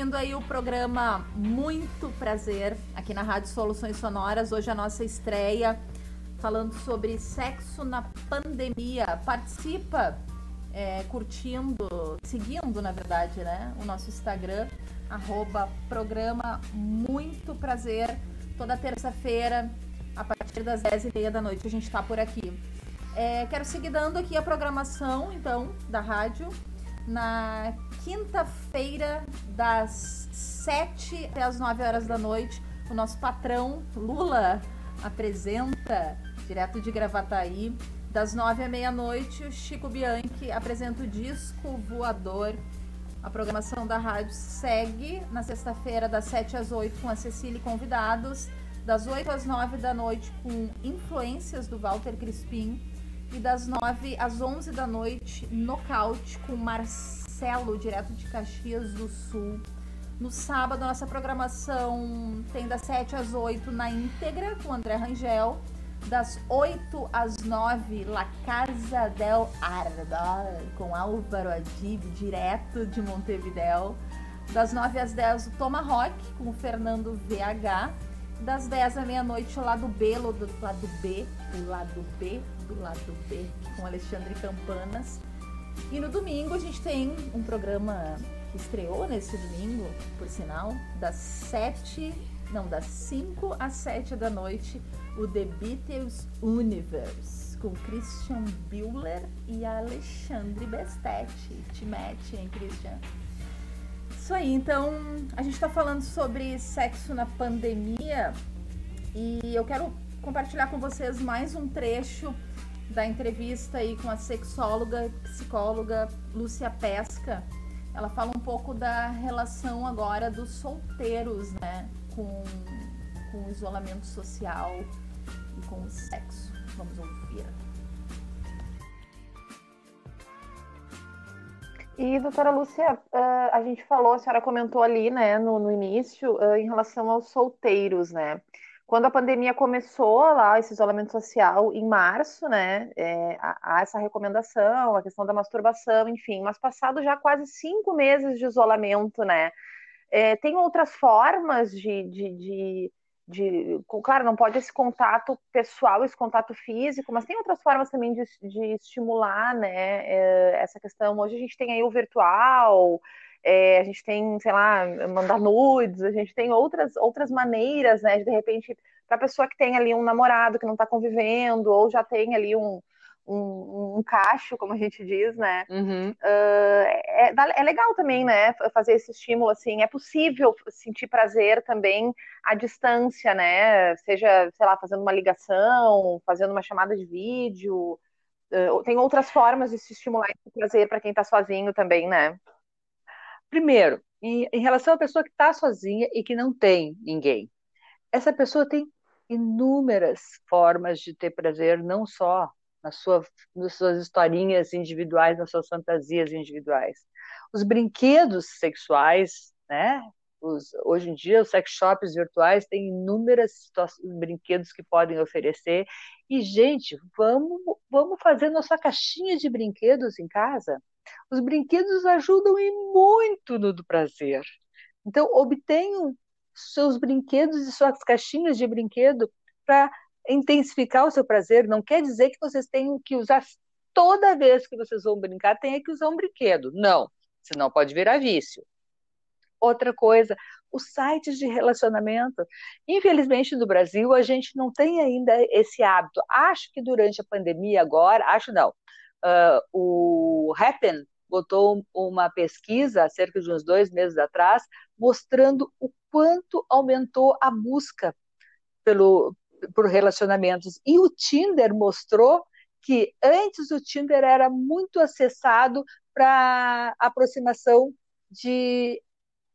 curtindo aí o programa Muito Prazer aqui na Rádio Soluções Sonoras. Hoje a nossa estreia falando sobre sexo na pandemia. Participa é, curtindo, seguindo, na verdade, né? O nosso Instagram, arroba programa Muito Prazer. Toda terça-feira, a partir das 10h30 da noite, a gente está por aqui. É, quero seguir dando aqui a programação, então, da rádio. Na quinta-feira, das 7 até as 9 horas da noite, o nosso patrão Lula apresenta, direto de Gravataí, das 9 à meia-noite, o Chico Bianchi apresenta o disco Voador. A programação da rádio segue na sexta-feira, das 7 às 8, com a Cecília e convidados, das 8 às 9 da noite, com influências do Walter Crispim e das 9 às 11 da noite, nocaute com Marcelo, direto de Caxias do Sul. No sábado, nossa programação tem das 7 às 8 na íntegra com André Rangel. Das 8 às 9, La Casa del Arda, com Álvaro Adib, direto de Montevidéu. Das 9 às 10, o Tomahawk, com o Fernando VH. Das 10 à meia-noite, o lado B, lado B, lado B do lado B com Alexandre Campanas. E no domingo a gente tem um programa que estreou nesse domingo, por sinal, das 7, não, das 5 às 7 da noite, o The Beatles Universe, com Christian Bueller e Alexandre Bestetti. Te mete, hein, Christian? Isso aí, então a gente está falando sobre sexo na pandemia e eu quero compartilhar com vocês mais um trecho da entrevista aí com a sexóloga, psicóloga Lúcia Pesca. Ela fala um pouco da relação agora dos solteiros, né, com, com o isolamento social e com o sexo. Vamos ouvir. E, doutora Lúcia, a gente falou, a senhora comentou ali, né, no, no início, em relação aos solteiros, né? Quando a pandemia começou lá, esse isolamento social, em março, né, é, há, essa recomendação, a questão da masturbação, enfim, mas passado já quase cinco meses de isolamento, né, é, tem outras formas de, de, de, de, claro, não pode esse contato pessoal, esse contato físico, mas tem outras formas também de, de estimular, né, é, essa questão. Hoje a gente tem aí o virtual, é, a gente tem, sei lá, mandar nudes, a gente tem outras, outras maneiras, né, de, de repente, para a pessoa que tem ali um namorado que não está convivendo, ou já tem ali um, um, um, cacho, como a gente diz, né? Uhum. Uh, é, é, legal também, né? Fazer esse estímulo, assim. É possível sentir prazer também à distância, né? Seja, sei lá, fazendo uma ligação, fazendo uma chamada de vídeo. Uh, tem outras formas de se estimular esse prazer para quem está sozinho também, né? Primeiro, em, em relação à pessoa que está sozinha e que não tem ninguém, essa pessoa tem inúmeras formas de ter prazer, não só nas, sua, nas suas historinhas individuais, nas suas fantasias individuais. Os brinquedos sexuais, né? Os, hoje em dia, os sex shops virtuais têm inúmeros brinquedos que podem oferecer. E, gente, vamos, vamos fazer nossa caixinha de brinquedos em casa? Os brinquedos ajudam e muito no do prazer. Então, obtenham seus brinquedos e suas caixinhas de brinquedo para intensificar o seu prazer. Não quer dizer que vocês tenham que usar toda vez que vocês vão brincar, tenha que usar um brinquedo. Não, senão pode virar vício. Outra coisa, os sites de relacionamento. Infelizmente, no Brasil, a gente não tem ainda esse hábito. Acho que durante a pandemia agora, acho não, uh, o Happen botou uma pesquisa, há cerca de uns dois meses atrás, mostrando o quanto aumentou a busca pelo, por relacionamentos. E o Tinder mostrou que antes o Tinder era muito acessado para aproximação de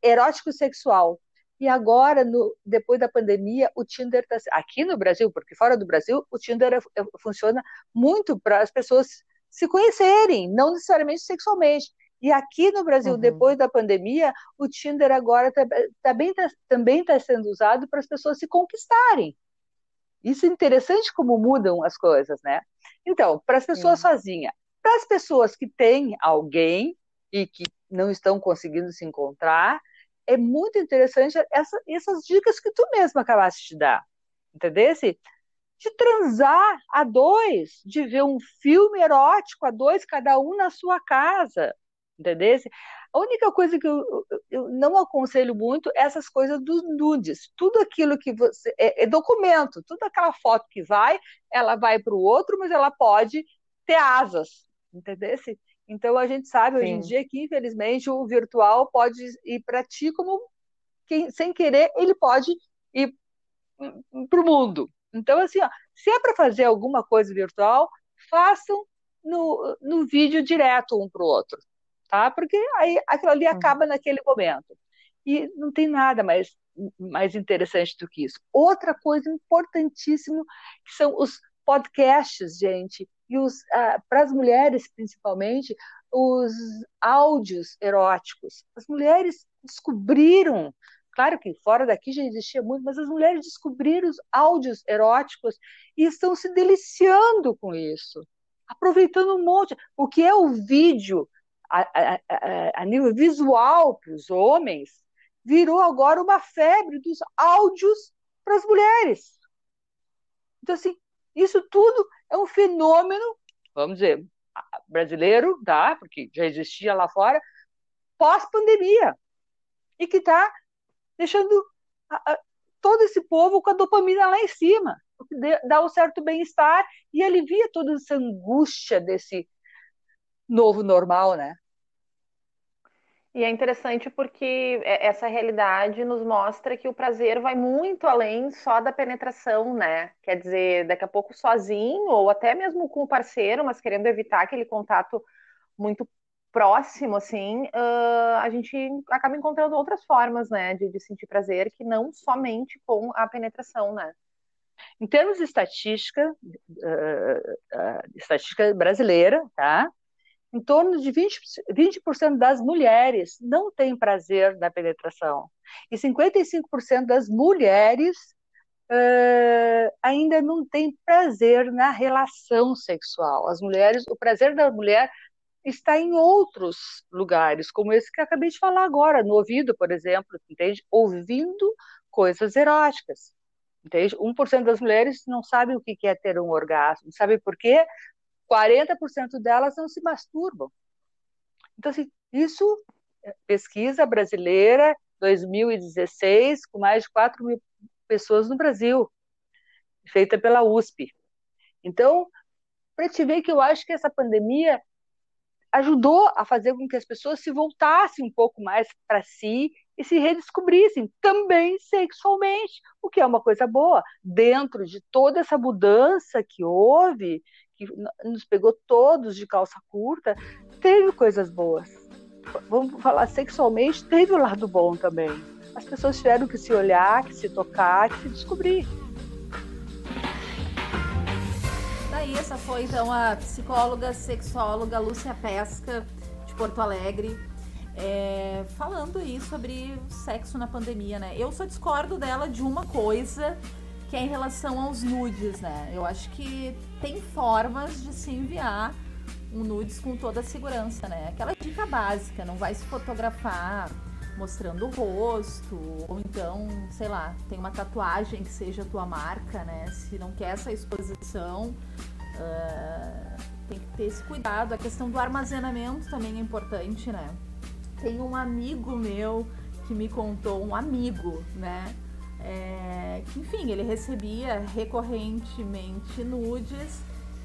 erótico sexual. E agora, no, depois da pandemia, o Tinder está. Aqui no Brasil, porque fora do Brasil, o Tinder é, é, funciona muito para as pessoas se conhecerem, não necessariamente sexualmente. E aqui no Brasil, uhum. depois da pandemia, o Tinder agora tá, tá tá, também está sendo usado para as pessoas se conquistarem. Isso é interessante como mudam as coisas, né? Então, para as pessoas sozinhas, para as pessoas que têm alguém e que não estão conseguindo se encontrar, é muito interessante essa, essas dicas que tu mesma acabaste de dar, entendeu? De transar a dois, de ver um filme erótico a dois, cada um na sua casa, entendeu? A única coisa que eu, eu não aconselho muito é essas coisas dos nudes. Tudo aquilo que você. É, é documento, toda aquela foto que vai, ela vai para o outro, mas ela pode ter asas, entendeu? Então a gente sabe Sim. hoje em dia que, infelizmente, o virtual pode ir para ti como quem, sem querer, ele pode ir para o mundo. Então, assim, ó, se é para fazer alguma coisa virtual, façam no, no vídeo direto um para o outro tá? Porque aí aquilo ali acaba naquele momento. E não tem nada mais, mais interessante do que isso. Outra coisa importantíssima que são os podcasts, gente, e os ah, para as mulheres principalmente os áudios eróticos. As mulheres descobriram Claro que fora daqui já existia muito, mas as mulheres descobriram os áudios eróticos e estão se deliciando com isso, aproveitando um monte. O que é o vídeo a, a, a nível visual para os homens, virou agora uma febre dos áudios para as mulheres. Então, assim, isso tudo é um fenômeno, vamos dizer, brasileiro, tá? Porque já existia lá fora, pós-pandemia. E que está deixando todo esse povo com a dopamina lá em cima, o que dá um certo bem-estar e alivia toda essa angústia desse novo normal, né? E é interessante porque é, essa realidade nos mostra que o prazer vai muito além só da penetração, né? Quer dizer, daqui a pouco sozinho, ou até mesmo com o parceiro, mas querendo evitar aquele contato muito próximo, assim, uh, a gente acaba encontrando outras formas, né, de, de sentir prazer que não somente com a penetração, né? Em termos de estatística, uh, uh, estatística brasileira, tá? em torno de 20%, 20 das mulheres não têm prazer na penetração. E 55% das mulheres uh, ainda não têm prazer na relação sexual. As mulheres, o prazer da mulher está em outros lugares, como esse que acabei de falar agora, no ouvido, por exemplo, entende? Ouvindo coisas eróticas. Entende? 1% das mulheres não sabem o que é ter um orgasmo. Sabe por quê? 40% delas não se masturbam. Então, assim, isso, pesquisa brasileira, 2016, com mais de 4 mil pessoas no Brasil, feita pela USP. Então, para te ver que eu acho que essa pandemia ajudou a fazer com que as pessoas se voltassem um pouco mais para si e se redescobrissem também sexualmente, o que é uma coisa boa, dentro de toda essa mudança que houve, que nos pegou todos de calça curta, teve coisas boas. Vamos falar sexualmente, teve o lado bom também. As pessoas tiveram que se olhar, que se tocar, que se descobrir. Daí essa foi então a psicóloga, sexóloga Lúcia Pesca de Porto Alegre. É, falando aí sobre sexo na pandemia, né? Eu só discordo dela de uma coisa que é em relação aos nudes, né? Eu acho que tem formas de se enviar um nudes com toda a segurança, né? Aquela dica básica, não vai se fotografar mostrando o rosto, ou então, sei lá, tem uma tatuagem que seja a tua marca, né? Se não quer essa exposição, uh, tem que ter esse cuidado. A questão do armazenamento também é importante, né? Tem um amigo meu que me contou, um amigo, né? É, que, enfim, ele recebia recorrentemente nudes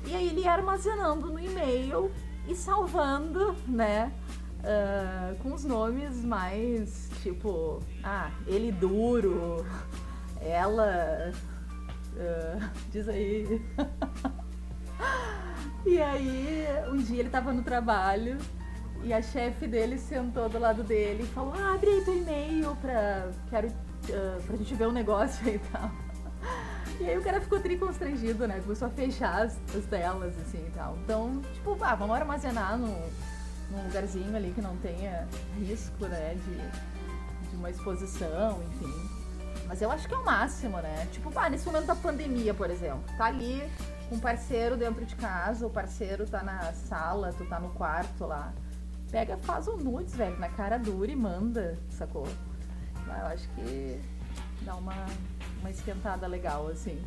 e aí ele ia armazenando no e-mail e salvando, né? Uh, com os nomes mais tipo, ah, ele duro, ela. Uh, diz aí. e aí, um dia ele tava no trabalho e a chefe dele sentou do lado dele e falou: ah, abre aí teu e-mail pra. Quero uh, pra gente ver o um negócio e tal. E aí o cara ficou tri constrangido, né? Começou a fechar as, as telas, assim e tal. Então, tipo, ah, vamos armazenar no, num lugarzinho ali que não tenha risco, né? De, de uma exposição, enfim. Mas eu acho que é o máximo, né? Tipo, ah, nesse momento da pandemia, por exemplo, tá ali um parceiro dentro de casa, o parceiro tá na sala, tu tá no quarto lá pega, faz um nudes, velho, na cara dura e manda, sacou? Mas eu acho que dá uma, uma esquentada legal, assim.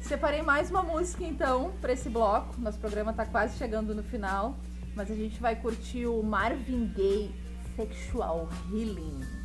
Separei mais uma música então para esse bloco. Nosso programa tá quase chegando no final, mas a gente vai curtir o Marvin Gaye Sexual Healing.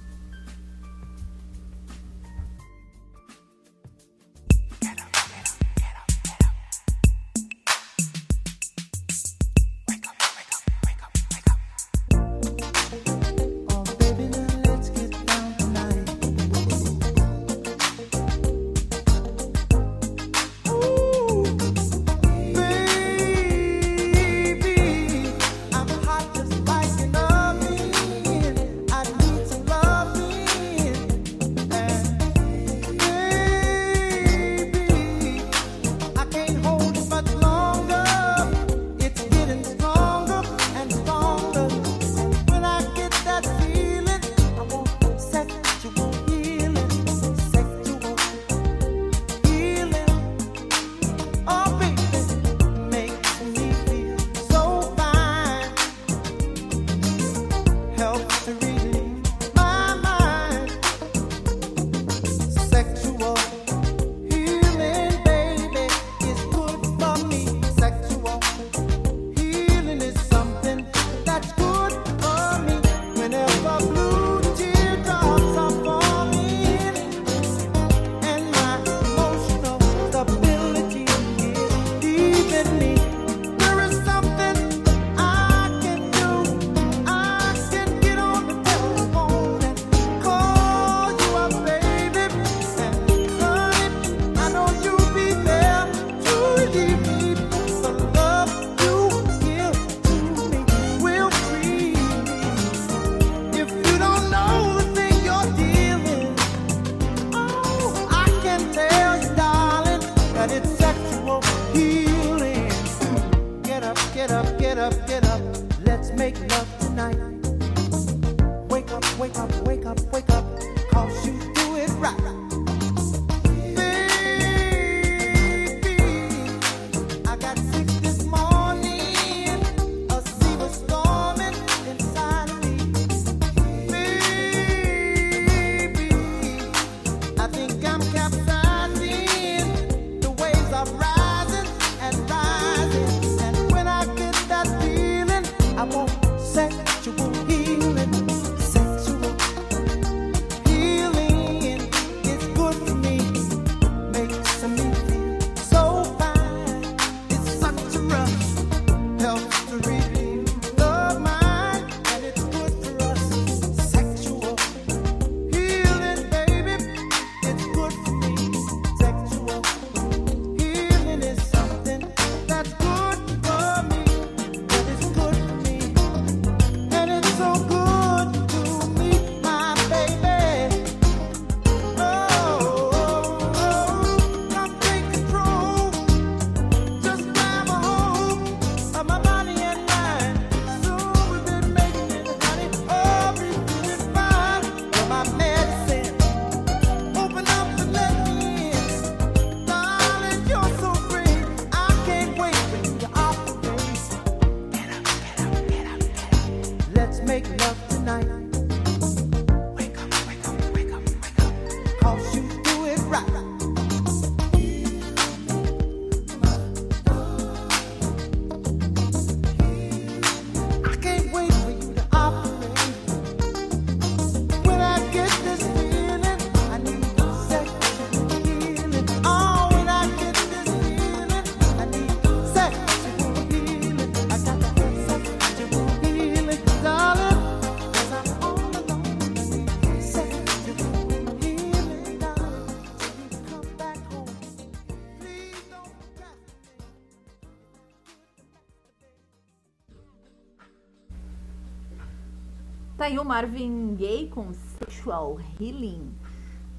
Tá aí o Marvin Gaye com Sexual Healing.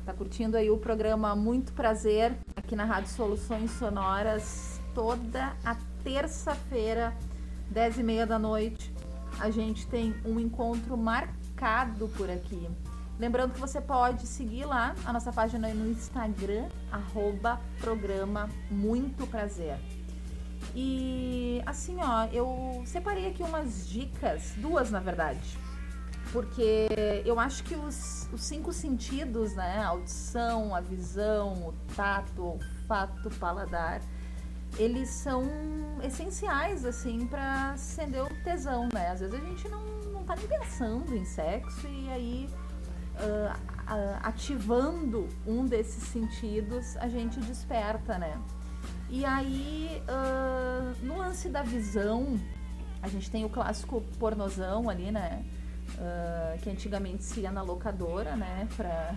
Tá curtindo aí o programa Muito Prazer aqui na Rádio Soluções Sonoras toda a terça-feira, 10 e meia da noite. A gente tem um encontro marcado por aqui. Lembrando que você pode seguir lá a nossa página no Instagram, arroba programa Muito Prazer. E assim, ó, eu separei aqui umas dicas, duas na verdade. Porque eu acho que os, os cinco sentidos, né? A audição, a visão, o tato, o olfato, o paladar, eles são essenciais, assim, para acender o tesão, né? Às vezes a gente não, não tá nem pensando em sexo e aí uh, ativando um desses sentidos a gente desperta, né? E aí, uh, no lance da visão, a gente tem o clássico pornozão ali, né? Uh, que antigamente se ia na locadora, né? Pra,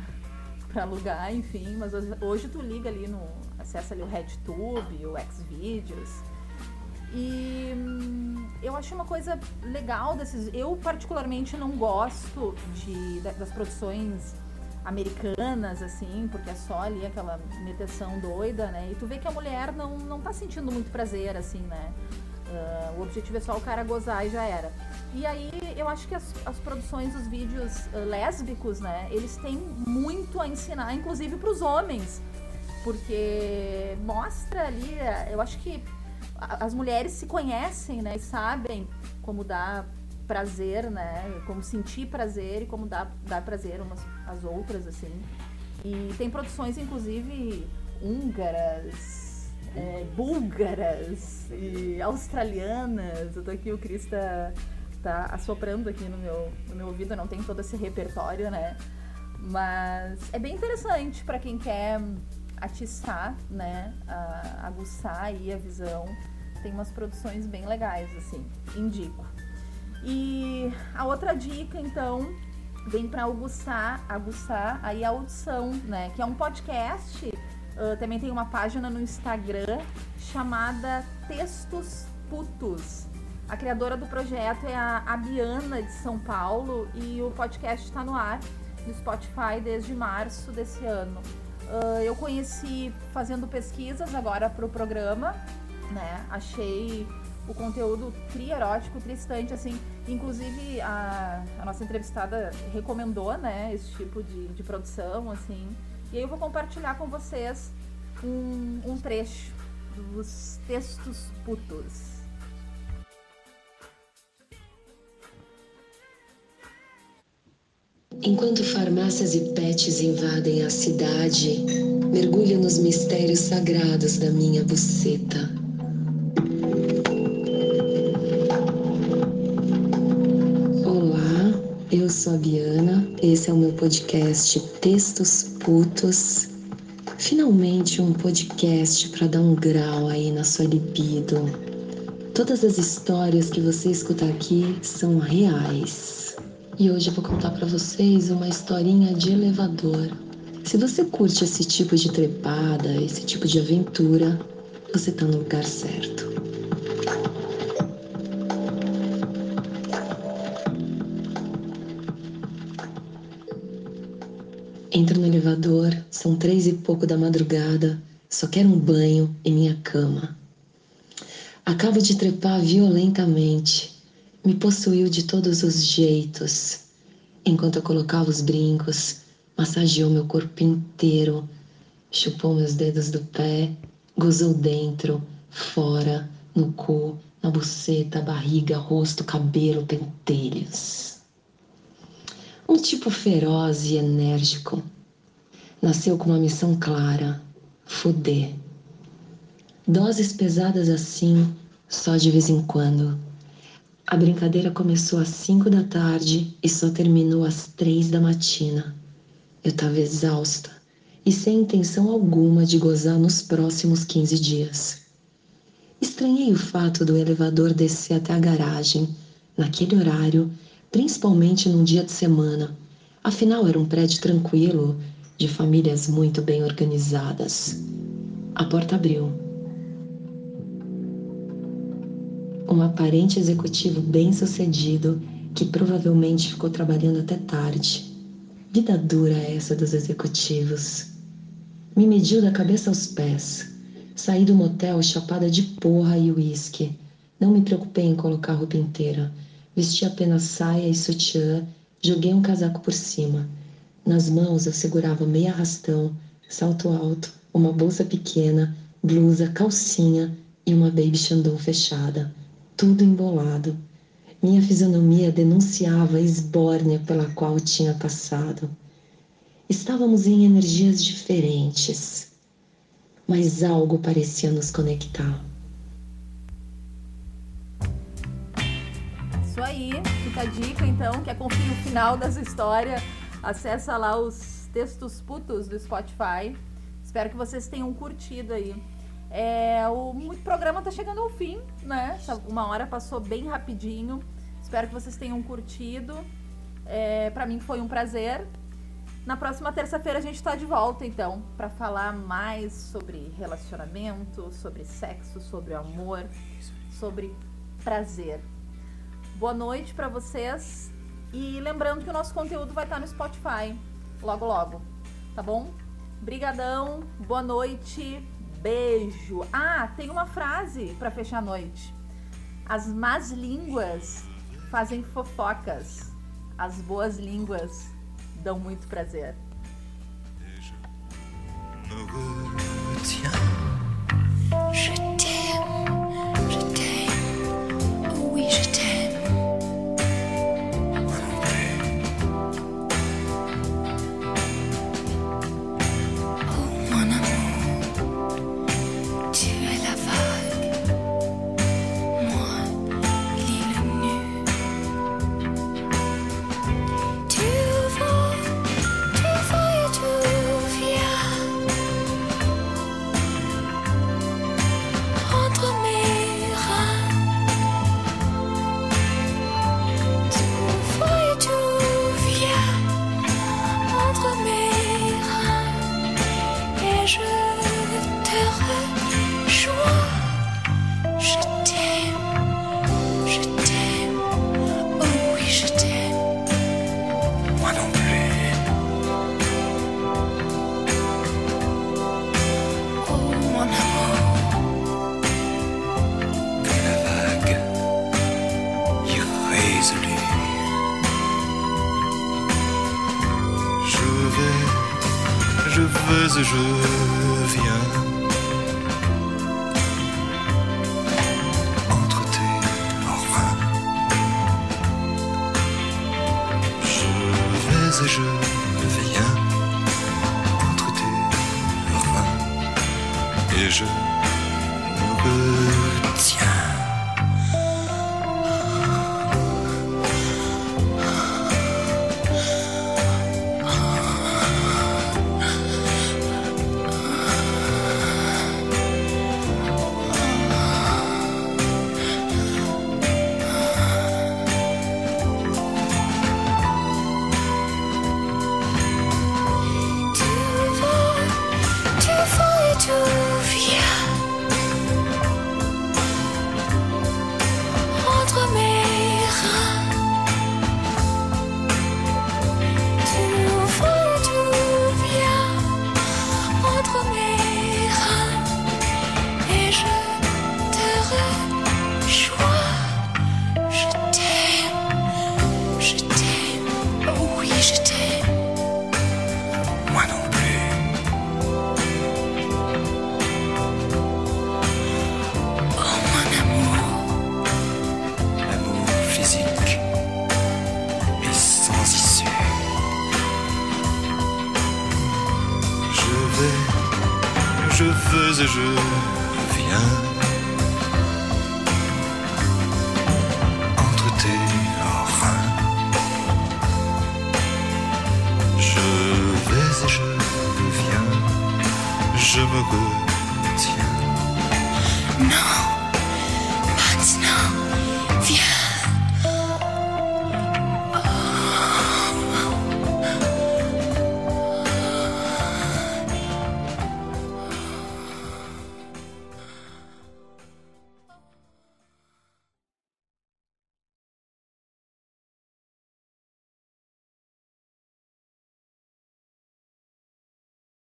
pra alugar, enfim. Mas hoje, hoje tu liga ali no. acessa ali o RedTube, o Xvideos. E hum, eu acho uma coisa legal desses. Eu, particularmente, não gosto de, das produções americanas, assim, porque é só ali aquela meteção doida, né? E tu vê que a mulher não, não tá sentindo muito prazer, assim, né? Uh, o objetivo é só o cara gozar e já era. E aí eu acho que as, as produções, os vídeos uh, lésbicos, né? Eles têm muito a ensinar, inclusive para os homens. Porque mostra ali, eu acho que as mulheres se conhecem, né? E sabem como dar prazer, né? Como sentir prazer e como dar, dar prazer umas às outras, assim. E tem produções, inclusive, húngaras, é, búlgaras e australianas. Eu tô aqui, o Cris tá, tá assoprando aqui no meu, no meu ouvido, não tem todo esse repertório, né? Mas é bem interessante para quem quer atiçar, né? Aguçar aí a visão. Tem umas produções bem legais, assim, indico. E a outra dica, então, vem para aguçar, aguçar aí a audição, né? Que é um podcast. Uh, também tem uma página no Instagram chamada Textos Putos. A criadora do projeto é a Abiana de São Paulo e o podcast está no ar no Spotify desde março desse ano. Uh, eu conheci fazendo pesquisas agora para o programa, né? Achei o conteúdo tri-erótico, tristante, assim. Inclusive, a, a, nossa entrevistada recomendou, né, esse tipo de, de produção, assim. E aí eu vou compartilhar com vocês um, um trecho dos textos putos. Enquanto farmácias e pets invadem a cidade, mergulho nos mistérios sagrados da minha buceta. Eu sou a Biana, esse é o meu podcast Textos Putos. Finalmente um podcast para dar um grau aí na sua libido. Todas as histórias que você escuta aqui são reais. E hoje eu vou contar para vocês uma historinha de elevador. Se você curte esse tipo de trepada, esse tipo de aventura, você tá no lugar certo. Entro no elevador, são três e pouco da madrugada, só quero um banho e minha cama. Acabo de trepar violentamente, me possuiu de todos os jeitos. Enquanto eu colocava os brincos, massageou meu corpo inteiro, chupou meus dedos do pé, gozou dentro, fora, no cu, na buceta, barriga, rosto, cabelo, pentelhos. Um tipo feroz e enérgico. Nasceu com uma missão clara: foder. Doses pesadas assim, só de vez em quando. A brincadeira começou às cinco da tarde e só terminou às três da matina. Eu estava exausta e sem intenção alguma de gozar nos próximos 15 dias. Estranhei o fato do elevador descer até a garagem, naquele horário, principalmente num dia de semana. Afinal, era um prédio tranquilo, de famílias muito bem organizadas. A porta abriu. Um aparente executivo bem-sucedido que provavelmente ficou trabalhando até tarde. Vida dura essa dos executivos. Me mediu da cabeça aos pés. Saí do motel chapada de porra e uísque. Não me preocupei em colocar roupa inteira. Vesti apenas saia e sutiã, joguei um casaco por cima. Nas mãos eu segurava meia arrastão, salto alto, uma bolsa pequena, blusa, calcinha e uma baby Shandong fechada, tudo embolado. Minha fisionomia denunciava a esbórnia pela qual tinha passado. Estávamos em energias diferentes, mas algo parecia nos conectar. Isso aí, fica a dica então, quer conferir o final dessa história, acessa lá os textos putos do Spotify. Espero que vocês tenham curtido aí. É, o, programa tá chegando ao fim, né? Uma hora passou bem rapidinho. Espero que vocês tenham curtido. É, para mim foi um prazer. Na próxima terça-feira a gente tá de volta, então, para falar mais sobre relacionamento, sobre sexo, sobre amor, sobre prazer. Boa noite para vocês e lembrando que o nosso conteúdo vai estar no Spotify logo logo, tá bom? Brigadão, boa noite, beijo. Ah, tem uma frase para fechar a noite. As más línguas fazem fofocas. As boas línguas dão muito prazer. Je же